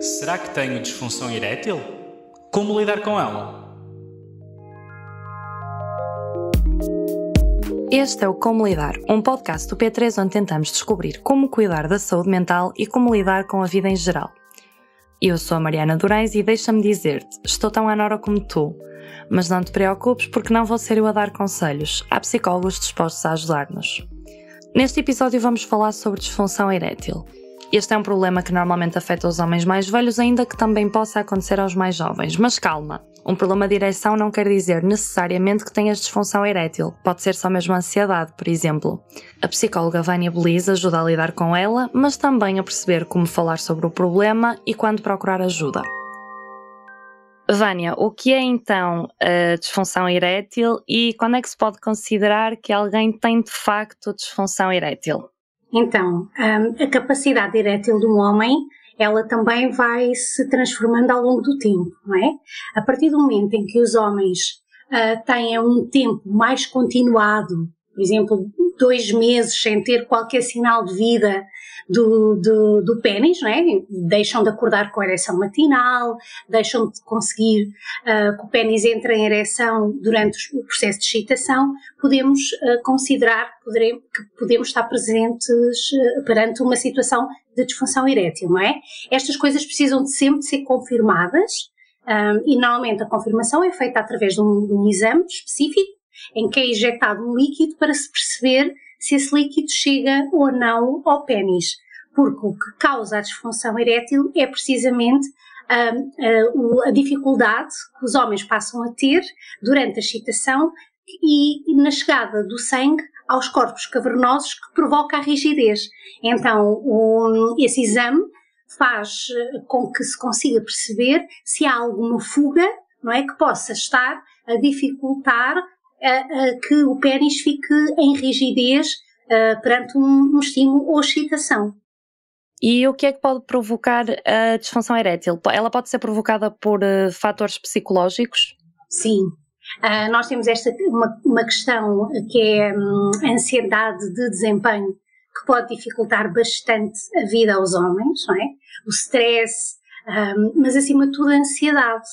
Será que tenho disfunção erétil? Como lidar com ela? Este é o Como Lidar, um podcast do P3 onde tentamos descobrir como cuidar da saúde mental e como lidar com a vida em geral. Eu sou a Mariana Durais e deixa-me dizer-te, estou tão anora como tu, mas não te preocupes porque não vou ser eu a dar conselhos, há psicólogos dispostos a ajudar-nos. Neste episódio vamos falar sobre disfunção erétil. Este é um problema que normalmente afeta os homens mais velhos, ainda que também possa acontecer aos mais jovens. Mas calma, um problema de ereção não quer dizer necessariamente que tenhas disfunção erétil. Pode ser só mesmo ansiedade, por exemplo. A psicóloga Vânia Beliz ajuda a lidar com ela, mas também a perceber como falar sobre o problema e quando procurar ajuda. Vânia, o que é então a disfunção erétil e quando é que se pode considerar que alguém tem de facto disfunção erétil? Então, hum, a capacidade erétil de um homem, ela também vai se transformando ao longo do tempo, não é? A partir do momento em que os homens uh, têm um tempo mais continuado, por exemplo, dois meses sem ter qualquer sinal de vida do, do, do pênis, é? deixam de acordar com a ereção matinal, deixam de conseguir uh, que o pênis entre em ereção durante o processo de excitação, podemos uh, considerar poderemos, que podemos estar presentes uh, perante uma situação de disfunção erétil, não é? Estas coisas precisam de sempre ser confirmadas um, e normalmente a confirmação é feita através de um, de um exame específico em que é injetado um líquido para se perceber se esse líquido chega ou não ao pênis, porque o que causa a disfunção erétil é precisamente a, a, a dificuldade que os homens passam a ter durante a excitação e, na chegada do sangue aos corpos cavernosos que provoca a rigidez. Então, esse exame faz eh, com que se consiga perceber se há alguma fuga, não é, que possa estar a dificultar que o pênis fique em rigidez perante um, um estímulo ou excitação. E o que é que pode provocar a disfunção erétil? Ela pode ser provocada por uh, fatores psicológicos? Sim. Uh, nós temos esta uma, uma questão que é um, a ansiedade de desempenho que pode dificultar bastante a vida aos homens, não é? O stress, um, mas acima de tudo a ansiedade.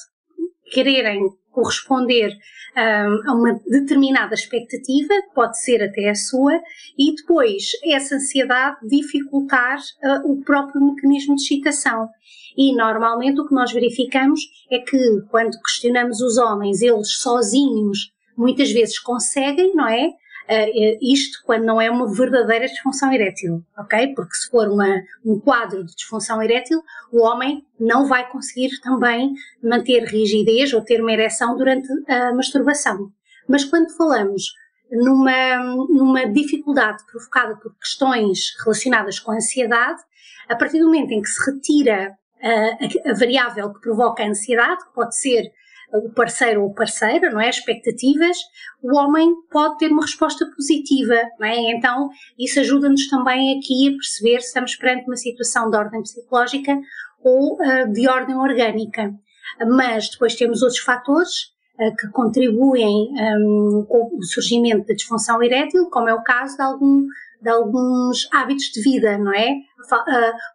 Quererem corresponder um, a uma determinada expectativa, pode ser até a sua, e depois essa ansiedade dificultar uh, o próprio mecanismo de excitação. E normalmente o que nós verificamos é que quando questionamos os homens, eles sozinhos muitas vezes conseguem, não é? Uh, isto quando não é uma verdadeira disfunção erétil, ok? Porque se for uma, um quadro de disfunção erétil, o homem não vai conseguir também manter rigidez ou ter uma ereção durante a masturbação. Mas quando falamos numa, numa dificuldade provocada por questões relacionadas com a ansiedade, a partir do momento em que se retira a, a, variável que provoca a ansiedade, que pode ser o parceiro ou parceira, não é? Expectativas, o homem pode ter uma resposta positiva, não é? Então, isso ajuda-nos também aqui a perceber se estamos perante uma situação de ordem psicológica ou uh, de ordem orgânica. Mas depois temos outros fatores uh, que contribuem um, com o surgimento da disfunção erétil, como é o caso de algum de alguns hábitos de vida, não é?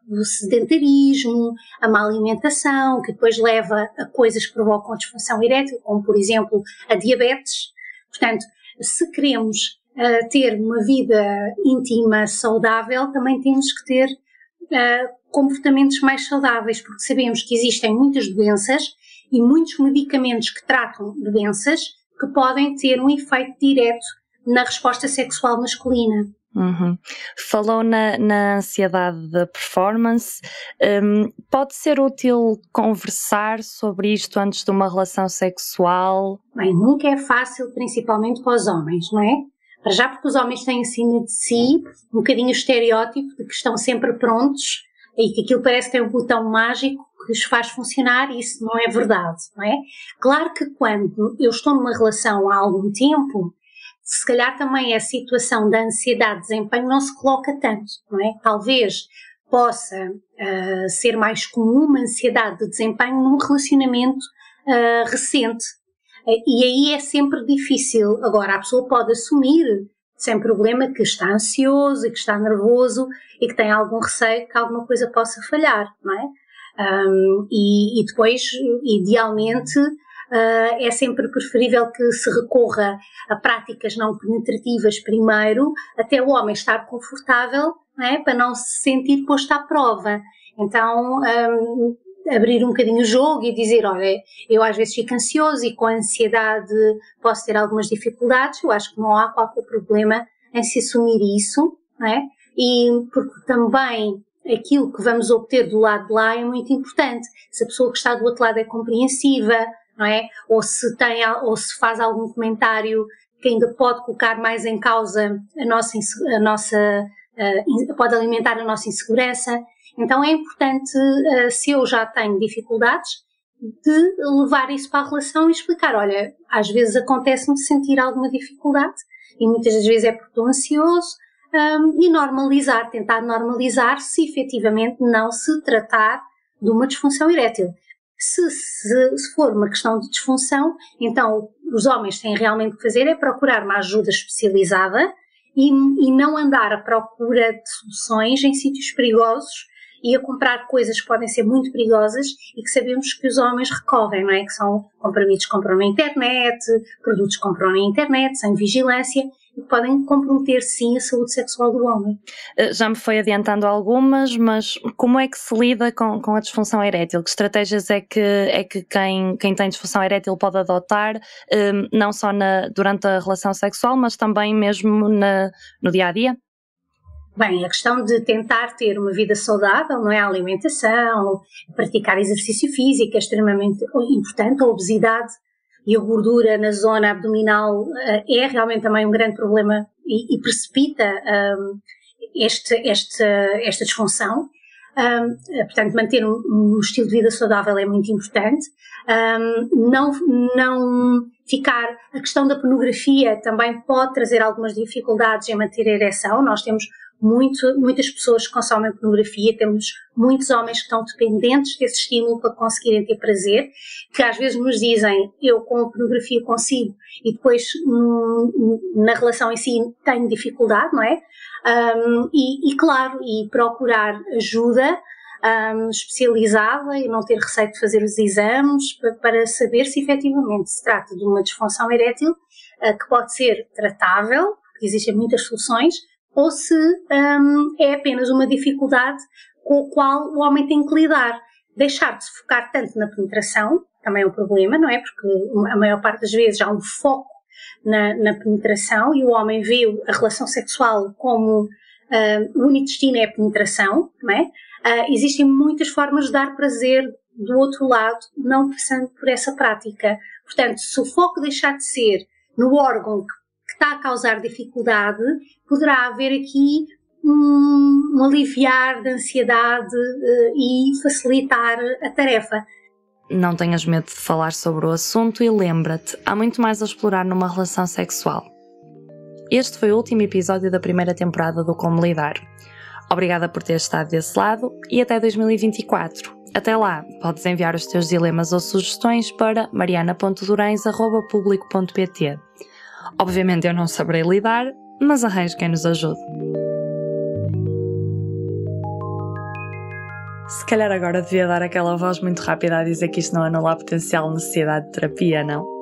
O sedentarismo, a má alimentação, que depois leva a coisas que provocam disfunção erétil, como por exemplo a diabetes. Portanto, se queremos uh, ter uma vida íntima saudável, também temos que ter uh, comportamentos mais saudáveis, porque sabemos que existem muitas doenças e muitos medicamentos que tratam doenças que podem ter um efeito direto na resposta sexual masculina. Uhum. Falou na, na, ansiedade da performance. Um, pode ser útil conversar sobre isto antes de uma relação sexual? Bem, nunca é fácil, principalmente para os homens, não é? Já porque os homens têm acima de si um bocadinho o estereótipo de que estão sempre prontos e que aquilo parece ter um botão mágico que os faz funcionar e isso não é verdade, não é? Claro que quando eu estou numa relação há algum tempo, se calhar também a situação da ansiedade de desempenho não se coloca tanto, não é? Talvez possa uh, ser mais comum uma ansiedade de desempenho num relacionamento uh, recente. Uh, e aí é sempre difícil. Agora, a pessoa pode assumir, sem problema que está ansioso e que está nervoso e que tem algum receio que alguma coisa possa falhar, não é? Um, e, e, depois, idealmente, é sempre preferível que se recorra a práticas não penetrativas primeiro, até o homem estar confortável, é? para não se sentir posto à prova. Então, um, abrir um bocadinho o jogo e dizer, olha, eu às vezes fico ansioso e com ansiedade posso ter algumas dificuldades, eu acho que não há qualquer problema em se assumir isso, é? E porque também aquilo que vamos obter do lado de lá é muito importante. Se a pessoa que está do outro lado é compreensiva, não é? Ou se tem, ou se faz algum comentário que ainda pode colocar mais em causa a nossa, a nossa uh, pode alimentar a nossa insegurança. Então é importante, uh, se eu já tenho dificuldades, de levar isso para a relação e explicar, olha, às vezes acontece-me sentir alguma dificuldade e muitas das vezes é porque estou ansioso um, e normalizar, tentar normalizar se efetivamente não se tratar de uma disfunção erétil. Se, se, se, for uma questão de disfunção, então os homens têm realmente que fazer é procurar uma ajuda especializada e, e não andar à procura de soluções em sítios perigosos e a comprar coisas que podem ser muito perigosas e que sabemos que os homens recorrem, não é? Que são comprimidos que compram na internet, produtos que compram na internet, sem vigilância e podem comprometer sim a saúde sexual do homem. Eh, já me foi adiantando algumas, mas como é que se lida com, com a disfunção erétil? Que estratégias é que, é que quem, quem tem disfunção erétil pode adotar, um, ehm, não só na, durante a relação sexual, mas também mesmo na, no dia a dia? Bem, a questão de tentar ter uma vida saudável, não é? A alimentação, praticar exercício físico é extremamente importante. A obesidade e a gordura na zona abdominal uh, é realmente também um grande problema e, e precipita um, este, este, esta disfunção. Um, portanto, manter um, um, estilo de vida saudável é muito importante. Um, não, não ficar. A questão da pornografia também pode trazer algumas dificuldades em manter a ereção. Nós temos muito, muitas pessoas consomem pornografia, temos muitos homens que estão dependentes desse estímulo para conseguirem ter prazer, que às vezes nos dizem, eu com a pornografia consigo, e depois hum, na relação em si tenho dificuldade, não é? Um, e, e, claro, e procurar ajuda um, especializada e não ter receio de fazer os exames para, para saber se efetivamente se trata de uma disfunção erétil uh, que pode ser tratável, existem muitas soluções, ou se um, é apenas uma dificuldade com a qual o homem tem que lidar. Deixar de se focar tanto na penetração, também é um problema, não é? Porque a maior parte das vezes há um foco na, na penetração e o homem vê a relação sexual como uh, o único destino é a penetração, não é? Uh, existem muitas formas de dar prazer do outro lado, não passando por essa prática. Portanto, se o foco deixar de ser no órgão que está a causar dificuldade, poderá haver aqui um, um aliviar da ansiedade uh, e facilitar a tarefa. Não tenhas medo de falar sobre o assunto e lembra-te, há muito mais a explorar numa relação sexual. Este foi o último episódio da primeira temporada do Como Lidar. Obrigada por ter estado desse lado e até 2024. Até lá, podes enviar os teus dilemas ou sugestões para mariana.durães.público.pt. Obviamente eu não saberei lidar, mas arranjo quem nos ajude. Se calhar agora devia dar aquela voz muito rápida a dizer que isto não anula a potencial necessidade de terapia, não?